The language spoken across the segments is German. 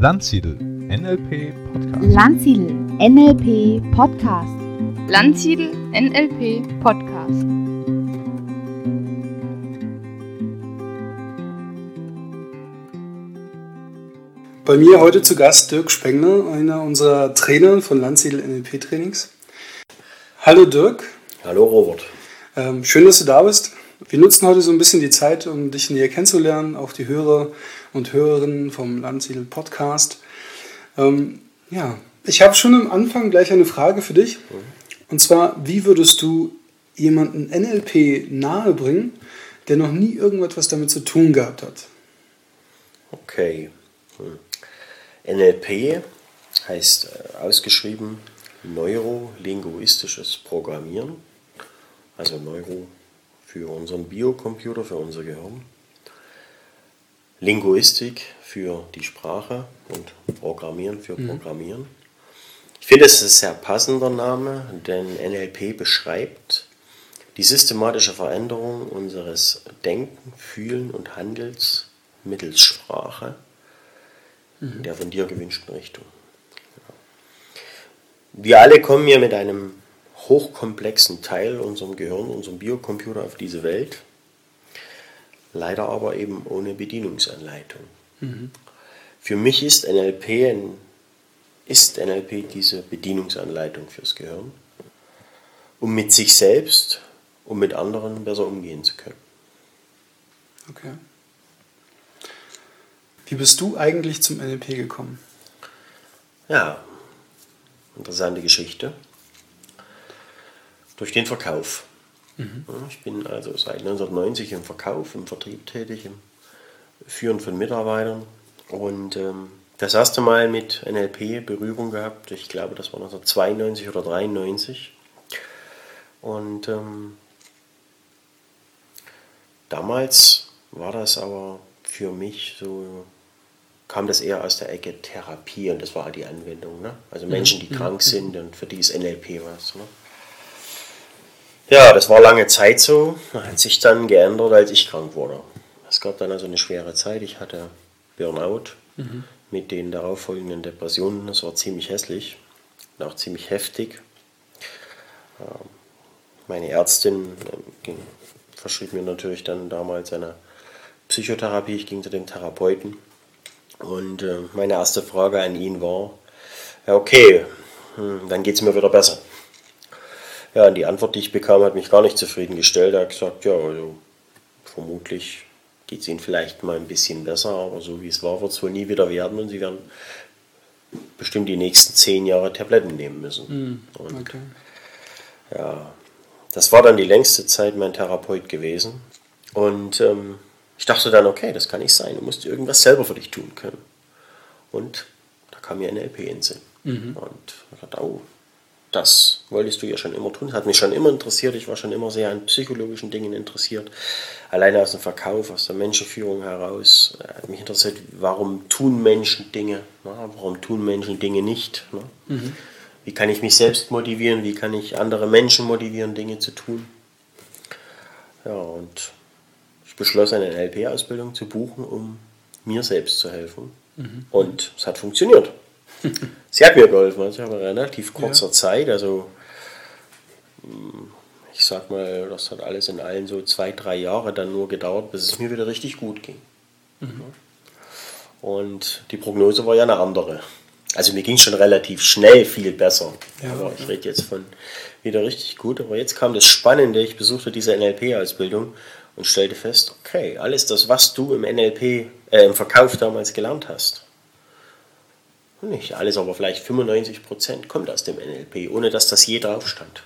Landsiedel NLP Podcast. Landsiedel NLP Podcast. Landsiedel NLP Podcast. Bei mir heute zu Gast Dirk Spengler, einer unserer Trainer von Landsiedel NLP Trainings. Hallo Dirk. Hallo Robert. Ähm, schön, dass du da bist. Wir nutzen heute so ein bisschen die Zeit, um dich näher kennenzulernen, auch die Hörer und Hörerinnen vom Landsiedel Podcast. Ähm, ja, ich habe schon am Anfang gleich eine Frage für dich. Und zwar, wie würdest du jemanden NLP nahebringen, der noch nie irgendetwas damit zu tun gehabt hat? Okay. Hm. NLP heißt äh, ausgeschrieben neurolinguistisches Programmieren. Also Neuro für unseren Biocomputer, für unser Gehirn. Linguistik für die Sprache und Programmieren für Programmieren. Ich finde, es ist ein sehr passender Name, denn NLP beschreibt die systematische Veränderung unseres Denken, Fühlen und Handels mittels Sprache in der von dir gewünschten Richtung. Wir alle kommen ja mit einem hochkomplexen Teil unserem Gehirn, unserem Biocomputer auf diese Welt. Leider aber eben ohne Bedienungsanleitung. Für mich ist NLP, ein, ist NLP diese Bedienungsanleitung fürs Gehirn, um mit sich selbst und mit anderen besser umgehen zu können. Okay. Wie bist du eigentlich zum NLP gekommen? Ja, interessante Geschichte. Durch den Verkauf. Ja, Ich bin also seit 1990 im Verkauf, im Vertrieb tätig, im Führen von Mitarbeitern. Und ähm, das erste Mal mit NLP Berührung gehabt, ich glaube, das war 1992 oder 93. Und ähm, damals war das aber für mich so, kam das eher aus der Ecke Therapie und das war halt die Anwendung. Ne? Also Menschen, die krank sind und für die ist NLP was. Ne? Ja, das war lange Zeit so, hat sich dann geändert, als ich krank wurde. Es gab dann also eine schwere Zeit, ich hatte Burnout mit den darauffolgenden Depressionen, das war ziemlich hässlich und auch ziemlich heftig. Ähm, Meine Ärztin ähm, verschrieb mir natürlich dann damals eine Psychotherapie, ich ging zu dem Therapeuten und äh, meine erste Frage an ihn war, ja okay, hm, dann geht es mir wieder besser. Ja, und die Antwort, die ich bekam, hat mich gar nicht zufriedengestellt. Er hat gesagt, ja, also vermutlich geht es Ihnen vielleicht mal ein bisschen besser, aber so wie es war, wird es wohl nie wieder werden und Sie werden bestimmt die nächsten zehn Jahre Tabletten nehmen müssen. Und Okay. ja, das war dann die längste Zeit mein Therapeut gewesen. Und ähm, ich dachte dann, okay, das kann nicht sein. Du musst irgendwas selber für dich tun können. Und da kam mir NLP in Sinn. Und ich dachte, oh, das wolltest du ja schon immer tun. Hat mich schon immer interessiert. Ich war schon immer sehr an psychologischen Dingen interessiert. Alleine aus dem Verkauf, aus der Menschenführung heraus. äh, Hat mich interessiert, warum tun Menschen Dinge? Na, warum tun Menschen Dinge nicht? Ne? Wie kann ich mich selbst motivieren? Wie kann ich andere Menschen motivieren, Dinge zu tun? Ja, und ich beschloss, eine NLP-Ausbildung zu buchen, um mir selbst zu helfen. Und es hat funktioniert. Sie hat mir geholfen. Also ich habe in relativ kurzer Zeit, also mm, ich sag mal, das hat alles in allen so zwei, drei Jahre dann nur gedauert, bis es mir wieder richtig gut ging. Und die Prognose war ja eine andere. Also mir ging schon relativ schnell viel besser. Ja, aber ich ja. rede jetzt von wieder richtig gut. Aber jetzt kam das Spannende, ich besuchte diese NLP-Ausbildung und stellte fest, okay, alles das, was du im NLP, äh, im Verkauf damals gelernt hast, nicht alles, aber vielleicht 95 Prozent kommt aus dem NLP, ohne dass das je drauf stand.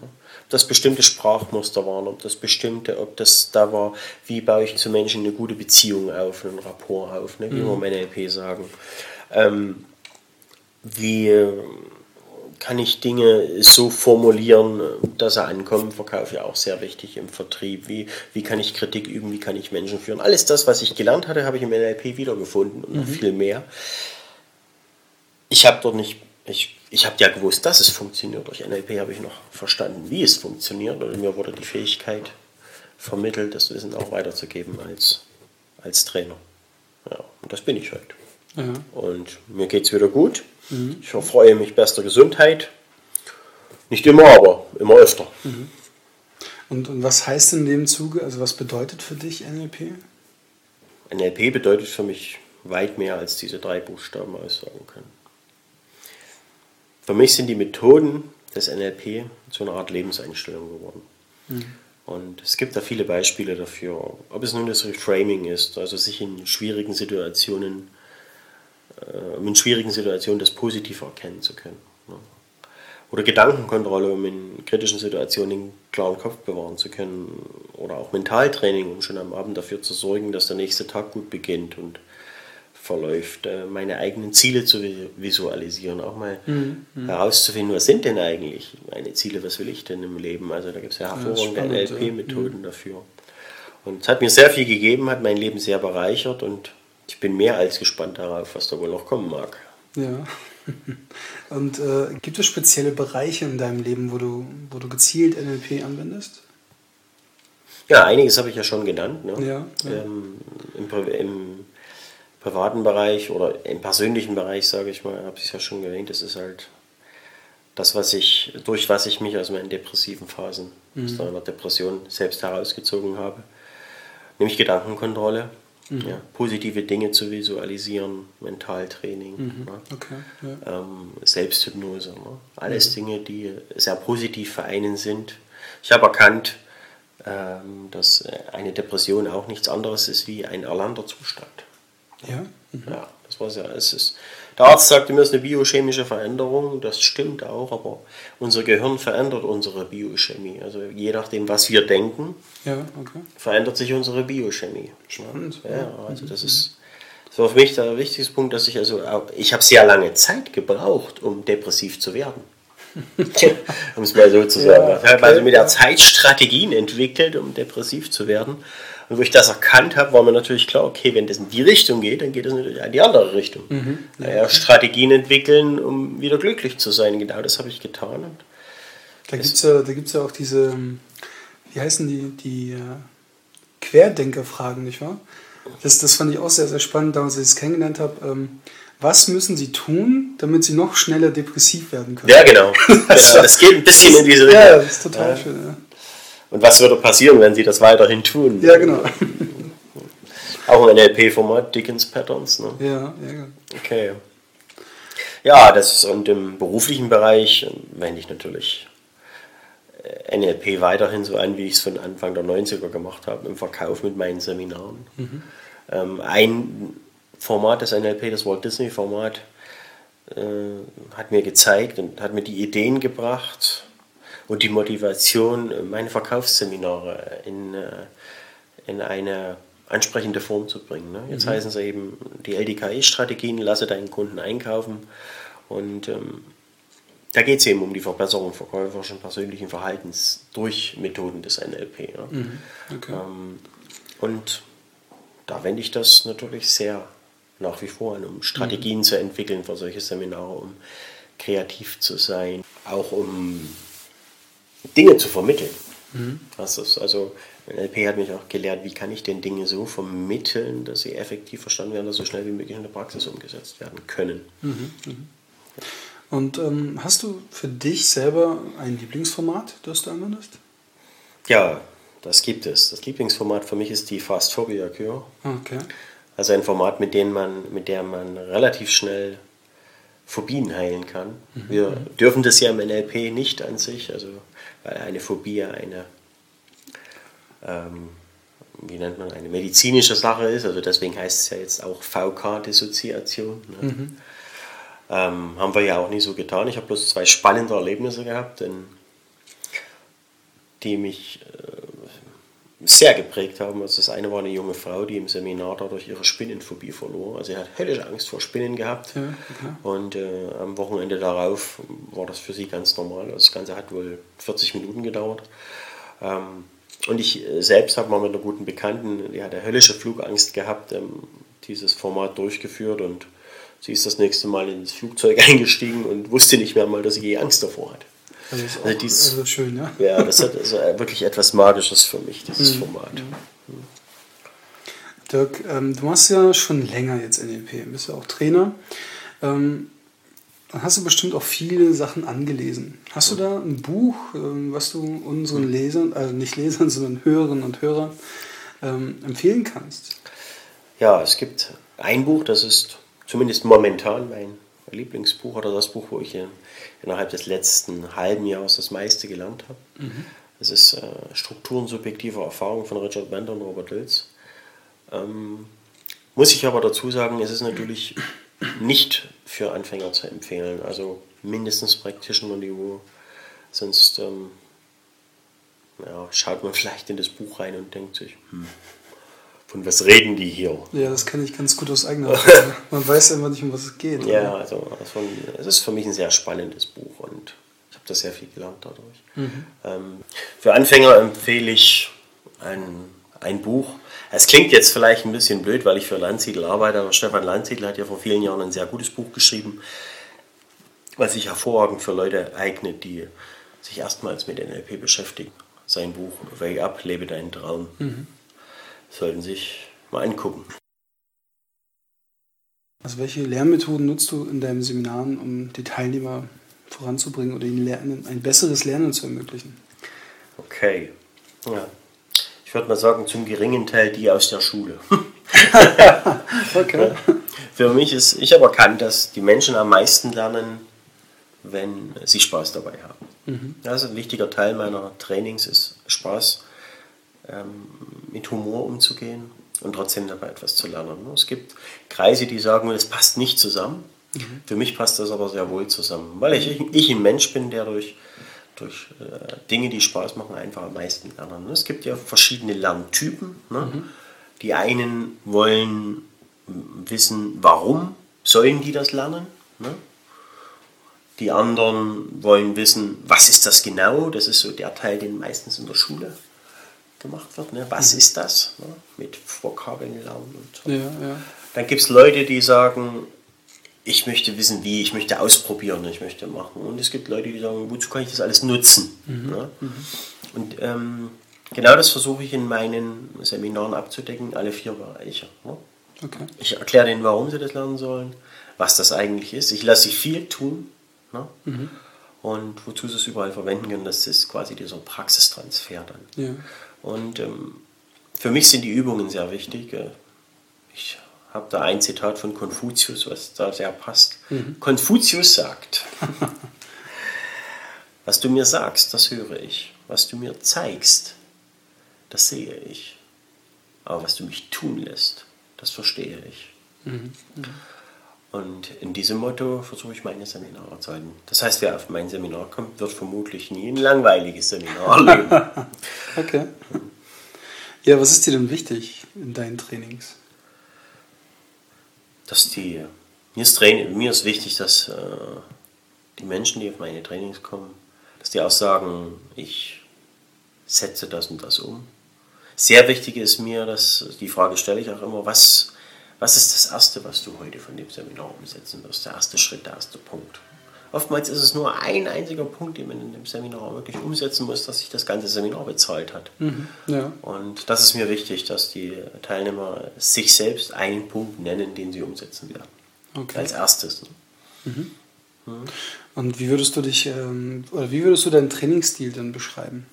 Ob das bestimmte Sprachmuster waren, ob das bestimmte, ob das da war, wie baue ich zu Menschen eine gute Beziehung auf, einen Rapport auf, ne, wie wir im NLP sagen. Ähm, wie äh, kann ich Dinge so formulieren, dass sie ankommen, Verkauf ja auch sehr wichtig im Vertrieb. Wie, wie kann ich Kritik üben, wie kann ich Menschen führen. Alles das, was ich gelernt hatte, habe ich im NLP wiedergefunden und noch viel mehr. Ich habe dort nicht, ich, ich habe ja gewusst, dass es funktioniert. Durch NLP habe ich noch verstanden, wie es funktioniert. Und mir wurde die Fähigkeit vermittelt, das Wissen auch weiterzugeben als, als Trainer. Ja, und das bin ich heute. Ja. Und mir geht es wieder gut. Ich erfreue mich bester Gesundheit. Nicht immer, aber immer öfter. Und, und was heißt in dem Zuge, also was bedeutet für dich NLP? NLP bedeutet für mich weit mehr, als diese drei Buchstaben aussagen können. Für mich sind die Methoden des NLP zu einer Art Lebenseinstellung geworden. Und es gibt da viele Beispiele dafür, ob es nun das Reframing ist, also sich in schwierigen Situationen, äh, in schwierigen Situationen das Positive erkennen zu können. Ne? Oder Gedankenkontrolle, um in kritischen Situationen einen klaren Kopf bewahren zu können. Oder auch Mentaltraining, um schon am Abend dafür zu sorgen, dass der nächste Tag gut beginnt und verläuft. Äh, Meine eigenen Ziele zu vi- visualisieren, auch mal herauszufinden, was sind denn eigentlich meine Ziele, was will ich denn im Leben. Also da gibt es ja hervorragende ja. NLP-Methoden dafür. Und es hat mir sehr viel gegeben, hat mein Leben sehr bereichert und ich bin mehr als gespannt darauf, was da wohl noch kommen mag. Ja. Und äh, gibt es spezielle Bereiche in deinem Leben, wo du, wo du gezielt NLP anwendest? Ja, einiges habe ich ja schon genannt. Ne? Ja, ja. Ähm, im, Im privaten Bereich oder im persönlichen Bereich, sage ich mal, habe ich es ja schon erwähnt, das ist halt das, was ich, durch was ich mich aus meinen depressiven Phasen, Mhm. aus einer Depression selbst herausgezogen habe. Nämlich Gedankenkontrolle, Mhm. ja, positive Dinge zu visualisieren, Mentaltraining. Mhm. Ne? Okay. Ja. ähm, Selbsthypnose. Ne? Alles Dinge, die sehr positiv für einen sind. Ich habe erkannt, ähm, dass eine Depression auch nichts anderes ist wie ein erlernter Zustand. Ja. Ja, das war ja, es ist, der Arzt sagte mir, es ist eine biochemische Veränderung, das stimmt auch, aber unser Gehirn verändert unsere Biochemie. Also je nachdem, was wir denken, Ja, okay. verändert sich unsere Biochemie. Spannend. Ja, also das ist, das war für mich der wichtigste Punkt, dass ich also, ich habe sehr lange Zeit gebraucht, um depressiv zu werden. um es mal so zu sagen. Ja, ich habe okay, also mit der. Zeit Strategien entwickelt, um depressiv zu werden. Und wo ich das erkannt habe, war mir natürlich klar, okay, wenn das in die Richtung geht, dann geht es natürlich in die andere Richtung. Mhm. Naja, Strategien entwickeln, um wieder glücklich zu sein. Genau das habe ich getan. Und Da gibt es ja, da gibt's ja auch diese, ähm, wie heißen die, die äh, Querdenkerfragen, nicht wahr? Das, das fand ich auch sehr, sehr spannend, damals, als ich es kennengelernt habe. Ähm, was müssen sie tun, damit sie noch schneller depressiv werden können? Ja, genau. genau. Das geht ein bisschen in diese Richtung. Ja, das ist total Ja. schön. Ja, Und was würde passieren, wenn sie das weiterhin tun? ja genau. Auch ein NLP-Format, Dickens Patterns. Ne? Ja, ja, ja. Okay. Ja, das ist und im beruflichen Bereich wende ich natürlich äh, NLP weiterhin so an, wie ich es von Anfang der 90er gemacht habe, im Verkauf mit meinen Seminaren. Ähm, ein Format des NLP, das Walt Disney-Format, äh, hat mir gezeigt und hat mir die Ideen gebracht und die Motivation, äh, meine Verkaufsseminare in, äh, in eine ansprechende Form zu bringen. Ne? Jetzt heißen sie eben die LDKE-Strategien, lasse deinen Kunden einkaufen und ähm, da geht es eben um die Verbesserung verkäuferischen persönlichen Verhaltens durch Methoden des NLP. Ja? Okay. Ähm, und da wende ich das natürlich sehr nach wie vor an, um Strategien zu entwickeln für solche Seminare, um kreativ zu sein, auch um Dinge zu vermitteln. Das ist also, NLP hat mich auch gelehrt, wie kann ich denn Dinge so vermitteln, dass sie effektiv verstanden werden, dass so schnell wie möglich in der Praxis umgesetzt werden können. Und ähm, hast du für dich selber ein Lieblingsformat, das du anwendest? Ja, das gibt es. Das Lieblingsformat für mich ist die Fast Phobia Cure. Okay. Also ein Format, mit dem man, mit der man relativ schnell Phobien heilen kann. Wir dürfen das ja im NLP nicht an sich, also weil eine Phobie eine, ähm, wie nennt man, eine medizinische Sache ist. Also deswegen heißt es ja jetzt auch VK-Dissoziation. Ne? Ähm, haben wir ja auch nie so getan. Ich habe bloß zwei spannende Erlebnisse gehabt, denn die mich äh, sehr geprägt haben. Also das eine war eine junge Frau, die im Seminar dadurch ihre Spinnenphobie verlor. Also sie hat höllische Angst vor Spinnen gehabt. Ja, okay. Und äh, am Wochenende darauf war das für sie ganz normal. Das Ganze hat wohl 40 Minuten gedauert. Ähm, und ich äh, selbst habe mal mit einer guten Bekannten, die hatte höllische Flugangst gehabt, ähm, dieses Format durchgeführt und sie ist das nächste Mal ins Flugzeug eingestiegen und wusste nicht mehr mal, dass sie je Angst davor hat. Also, ist auch, Also dies- also schön, ja. Ja, das hat also wirklich etwas Magisches für mich, dieses Format. Dirk, ähm, du machst ja schon länger jetzt NLP, bist ja auch Trainer. Ähm, dann hast du bestimmt auch viele Sachen angelesen. Hast du da ein Buch, ähm, was du unseren Lesern, also nicht Lesern, sondern Hörerinnen und Hörern ähm, empfehlen kannst? Ja, es gibt ein Buch, das ist zumindest momentan mein Lieblingsbuch oder das Buch, wo ich in, innerhalb des letzten halben Jahres das meiste gelernt habe. Das ist äh, Strukturen subjektiver Erfahrung von Richard Bender und Robert Dills. Ähm, muss ich aber dazu sagen, es ist natürlich nicht für Anfänger zu empfehlen, also mindestens Practitioner-Niveau, sonst ähm, ja, schaut man vielleicht in das Buch rein und denkt sich, hm, von was reden die hier? Ja, das kenne ich ganz gut aus eigener Erfahrung. Man weiß immer nicht, um was es geht. Ja, also es ist für mich ein sehr spannendes Buch und ich habe da sehr viel gelernt dadurch. Ähm, für Anfänger empfehle ich ein, ein Buch. Es klingt jetzt vielleicht ein bisschen blöd, weil ich für Landsiedel arbeite, aber Stefan Landsiedel hat ja vor vielen Jahren ein sehr gutes Buch geschrieben, was sich hervorragend für Leute eignet, die sich erstmals mit NLP beschäftigen. Sein Buch Wake Up, lebe deinen Traum. Sollten sich mal angucken. Also welche Lernmethoden nutzt du in deinen Seminaren, um die Teilnehmer voranzubringen oder ihnen Lernen, ein besseres Lernen zu ermöglichen? Okay. Ja. Ich würde mal sagen, zum geringen Teil die aus der Schule. Okay. Für mich ist, ich habe erkannt, dass die Menschen am meisten lernen, wenn sie Spaß dabei haben. Also ein wichtiger Teil meiner Trainings ist Spaß, ähm, mit Humor umzugehen und trotzdem dabei etwas zu lernen. Es gibt Kreise, die sagen, es passt nicht zusammen. Für mich passt das aber sehr wohl zusammen, weil ich, ich ein Mensch bin, der durch, durch äh, Dinge, die Spaß machen, einfach am meisten lernen. Es gibt ja verschiedene Lerntypen. Ne? Die einen wollen wissen, warum sollen die das lernen. Ne? Die anderen wollen wissen, was ist das genau? Das ist so der Teil, den meistens in der Schule gemacht wird. Ne? Was ist das? Ne? Mit Vokabeln lernen und so. Ja, ja. Dann gibt es Leute, die sagen, ich möchte wissen, wie, ich möchte ausprobieren, ich möchte machen. Und es gibt Leute, die sagen, wozu kann ich das alles nutzen? Ne? Und ähm, genau das versuche ich in meinen Seminaren abzudecken, alle vier Bereiche. Ne? Okay. Ich erkläre denen, warum sie das lernen sollen, was das eigentlich ist. Ich lasse sie viel tun. Ne? Und wozu sie es überall verwenden können, das ist quasi dieser Praxistransfer dann. Ja. Und ähm, für mich sind die Übungen sehr wichtig. Äh, Ich habe da ein Zitat von Konfuzius, was da sehr passt. Konfuzius sagt, was du mir sagst, das höre ich. Was du mir zeigst, das sehe ich. Aber was du mich tun lässt, das verstehe ich. Und in diesem Motto versuche ich meine Seminare zu halten. Das heißt, wer auf mein Seminar kommt, wird vermutlich nie ein langweiliges Seminar erleben. Okay. Ja, was ist dir denn wichtig in deinen Trainings? dass die, mir ist, Train, mir ist wichtig, dass äh, die Menschen, die auf meine Trainings kommen, dass die auch sagen, ich setze das und das um. Sehr wichtig ist mir, dass die Frage stelle ich auch immer, was, was ist das Erste, was du heute von dem Seminar umsetzen wirst? Der erste Schritt, der erste Punkt. Oftmals ist es nur ein einziger Punkt, den man in dem Seminar wirklich umsetzen muss, dass sich das ganze Seminar bezahlt hat. Ja. Und das ist mir wichtig, dass die Teilnehmer sich selbst einen Punkt nennen, den sie umsetzen werden. Okay. Als erstes. Ne? Und wie würdest du dich, ähm, oder wie würdest du deinen Trainingsstil dann beschreiben?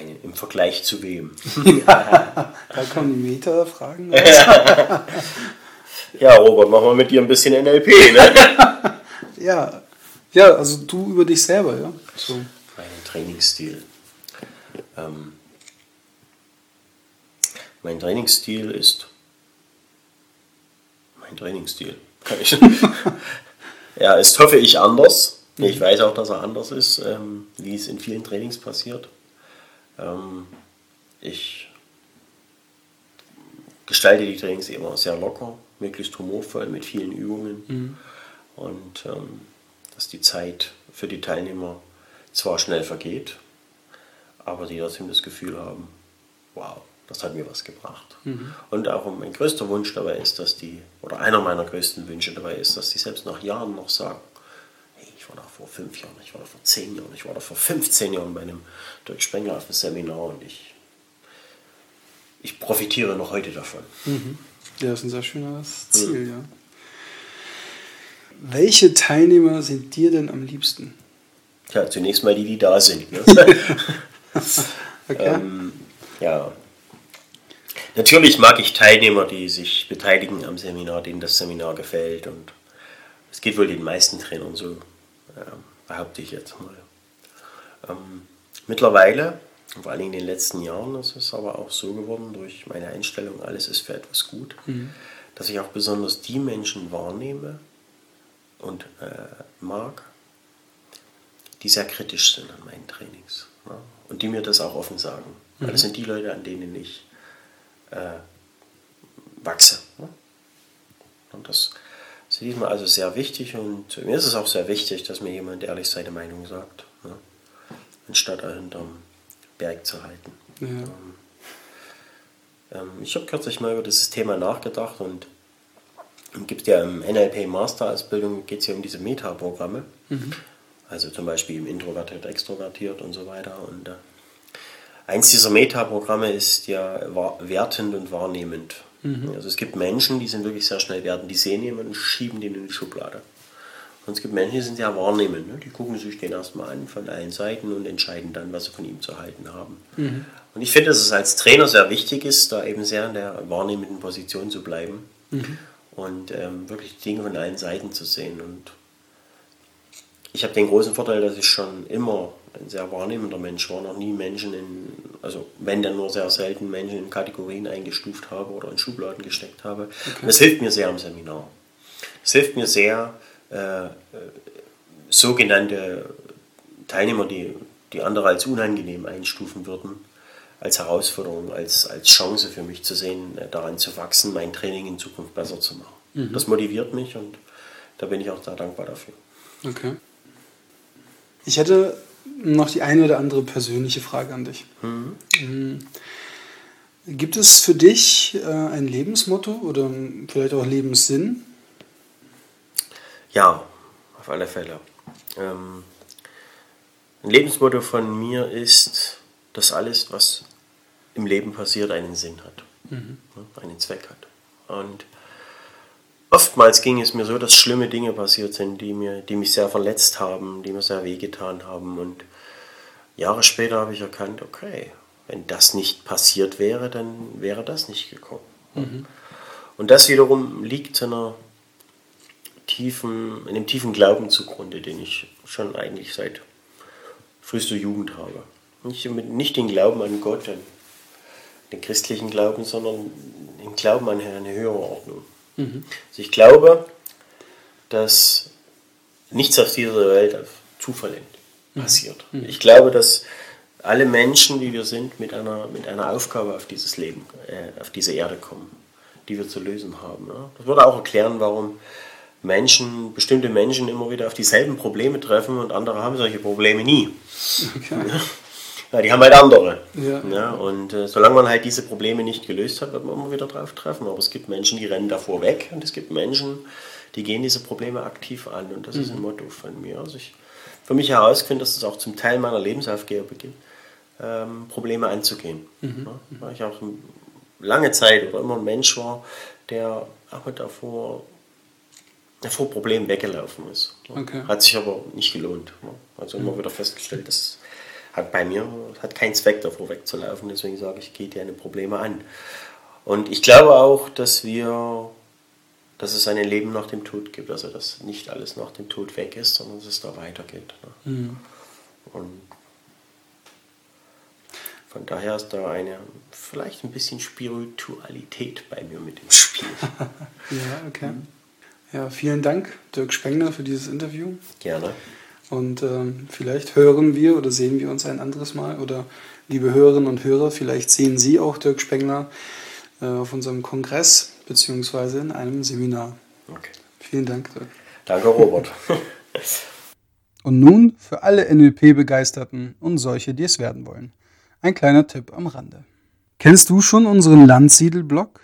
Meine, Im Vergleich zu wem? Da kommen die Meta-Fragen. Ja, Robert, machen wir mit dir ein bisschen NLP, ne? ja. Ja, also du über dich selber, ja. So. Mein Trainingsstil. Ähm, mein Trainingsstil ist. Mein Trainingsstil. Kann ich. ja, ist hoffe ich anders. Ich weiß auch, dass er anders ist, ähm, wie es in vielen Trainings passiert. Ähm, ich gestalte die Trainings immer sehr locker, möglichst humorvoll mit vielen Übungen. Und ähm, dass die Zeit für die Teilnehmer zwar schnell vergeht, aber die trotzdem das Gefühl haben, wow, das hat mir was gebracht. Und auch mein größter Wunsch dabei ist, dass die, oder einer meiner größten Wünsche dabei ist, dass die selbst nach Jahren noch sagen, war da vor fünf Jahren, ich war da vor zehn Jahren, ich war da vor 15 Jahren bei einem Dirk Spengler auf einem Seminar und ich ich profitiere noch heute davon. Ja, das ist ein sehr schönes Ziel, ja. Welche Teilnehmer sind dir denn am liebsten? Ja, zunächst mal die, die da sind. Ne? Okay. ähm, ja. Natürlich mag ich Teilnehmer, die sich beteiligen am Seminar, denen das Seminar gefällt. Und es geht wohl den meisten Trainern so, behaupte ich jetzt mal. Ähm, mittlerweile, vor allem in den letzten Jahren, ist es aber auch so geworden, durch meine Einstellung, alles ist für etwas gut, dass ich auch besonders die Menschen wahrnehme und äh, mag, die sehr kritisch sind an meinen Trainings. Ja? Und die mir das auch offen sagen. Weil das sind die Leute, an denen ich äh, wachse. Ne? Und das ist diesmal also sehr wichtig und mir ist es auch sehr wichtig, dass mir jemand ehrlich seine Meinung sagt, ne? anstatt er hinterm Berg zu halten. Ja. Ähm, ich habe kürzlich mal über dieses Thema nachgedacht und es gibt ja im NLP Masterausbildung geht es ja um diese Metaprogramme. Also zum Beispiel im Introvertiert, Extrovertiert und so weiter. Und äh, eins dieser Metaprogramme ist ja wertend und wahrnehmend. Also es gibt Menschen, die sind wirklich sehr schnell wertend, die sehen jemanden und schieben den in die Schublade. Und es gibt Menschen, die sind sehr wahrnehmend. Ne? Die gucken sich den erstmal an von allen Seiten und entscheiden dann, was sie von ihm zu halten haben. Und ich finde, dass es als Trainer sehr wichtig ist, da eben sehr in der wahrnehmenden Position zu bleiben und ähm, wirklich die Dinge von allen Seiten zu sehen. Und ich habe den großen Vorteil, dass ich schon immer ein sehr wahrnehmender Mensch war, noch nie Menschen in, also wenn dann nur sehr selten Menschen in Kategorien eingestuft habe oder in Schubladen gesteckt habe. Und das hilft mir sehr im Seminar. Es hilft mir sehr, äh, äh, sogenannte Teilnehmer, die, die andere als unangenehm einstufen würden, als Herausforderung, als, als Chance für mich zu sehen, äh, daran zu wachsen, mein Training in Zukunft besser zu machen. Das motiviert mich und da bin ich auch sehr dankbar dafür. Okay. Ich hätte noch die eine oder andere persönliche Frage an dich. Mhm. Gibt es für dich äh, ein Lebensmotto oder vielleicht auch Lebenssinn? Ja, auf alle Fälle. Ähm, ein Lebensmotto von mir ist, dass alles, was im Leben passiert, einen Sinn hat, ne, einen Zweck hat. Und oftmals ging es mir so, dass schlimme Dinge passiert sind, die, mir, die mich sehr verletzt haben, die mir sehr wehgetan haben. Und Jahre später habe ich erkannt, okay, wenn das nicht passiert wäre, dann wäre das nicht gekommen. Und das wiederum liegt einer tiefen, einem tiefen Glauben zugrunde, den ich schon eigentlich seit frühester Jugend habe. Nicht, nicht den Glauben an Gott, an den christlichen Glauben, sondern den Glauben an eine höhere Ordnung. Also ich glaube, dass nichts auf dieser Welt auf Zufall passiert. Ich glaube, dass alle Menschen, wie wir sind, mit einer, mit einer Aufgabe auf dieses Leben, äh, auf diese Erde kommen, die wir zu lösen haben. Ja? Das würde auch erklären, warum Menschen, bestimmte Menschen immer wieder auf dieselben Probleme treffen und andere haben solche Probleme nie. Okay. Ja, die haben halt andere. Ja. und äh, solange man halt diese Probleme nicht gelöst hat, wird man immer wieder drauf treffen. Aber es gibt Menschen, die rennen davor weg und es gibt Menschen, die gehen diese Probleme aktiv an. Und das ist ein Motto von mir. Also ich für mich herausgefunden, dass es auch zum Teil meiner Lebensaufgabe gibt, ähm, Probleme anzugehen. Ja, weil ich auch lange Zeit oder immer ein Mensch war, der auch davor, der vor Problemen weggelaufen ist. Okay. Hat sich aber nicht gelohnt. Also immer wieder festgestellt, das hat bei mir hat keinen Zweck davor wegzulaufen. Deswegen sage ich, geht dir eine Probleme an. Und ich glaube auch, dass wir, dass es ein Leben nach dem Tod gibt. Also dass nicht alles nach dem Tod weg ist, sondern dass es da weitergeht. Ne? Und von daher ist da eine vielleicht ein bisschen Spiritualität bei mir mit im Spiel. Ja, okay. Ja, vielen Dank, Dirk Spengler, für dieses Interview. Gerne. Und ähm, vielleicht hören wir oder sehen wir uns ein anderes Mal. Oder liebe Hörerinnen und Hörer, vielleicht sehen Sie auch Dirk Spengler äh, auf unserem Kongress beziehungsweise in einem Seminar. Okay. Vielen Dank, Dirk. Danke, Robert. Und nun für alle NLP-Begeisterten und solche, die es werden wollen. Ein kleiner Tipp am Rande. Kennst du schon unseren Landsiedel-Blog?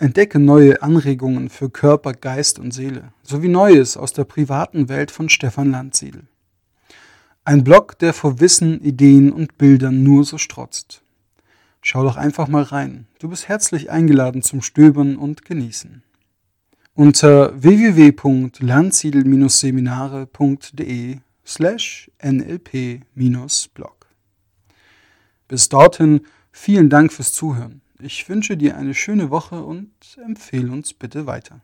Entdecke neue Anregungen für Körper, Geist und Seele, sowie Neues aus der privaten Welt von Stefan Landsiedel. Ein Blog, der vor Wissen, Ideen und Bildern nur so strotzt. Schau doch einfach mal rein. Du bist herzlich eingeladen zum Stöbern und Genießen. Unter www.lernziel-seminare.de slash nlp-blog. Bis dorthin vielen Dank fürs Zuhören. Ich wünsche dir eine schöne Woche und empfehle uns bitte weiter.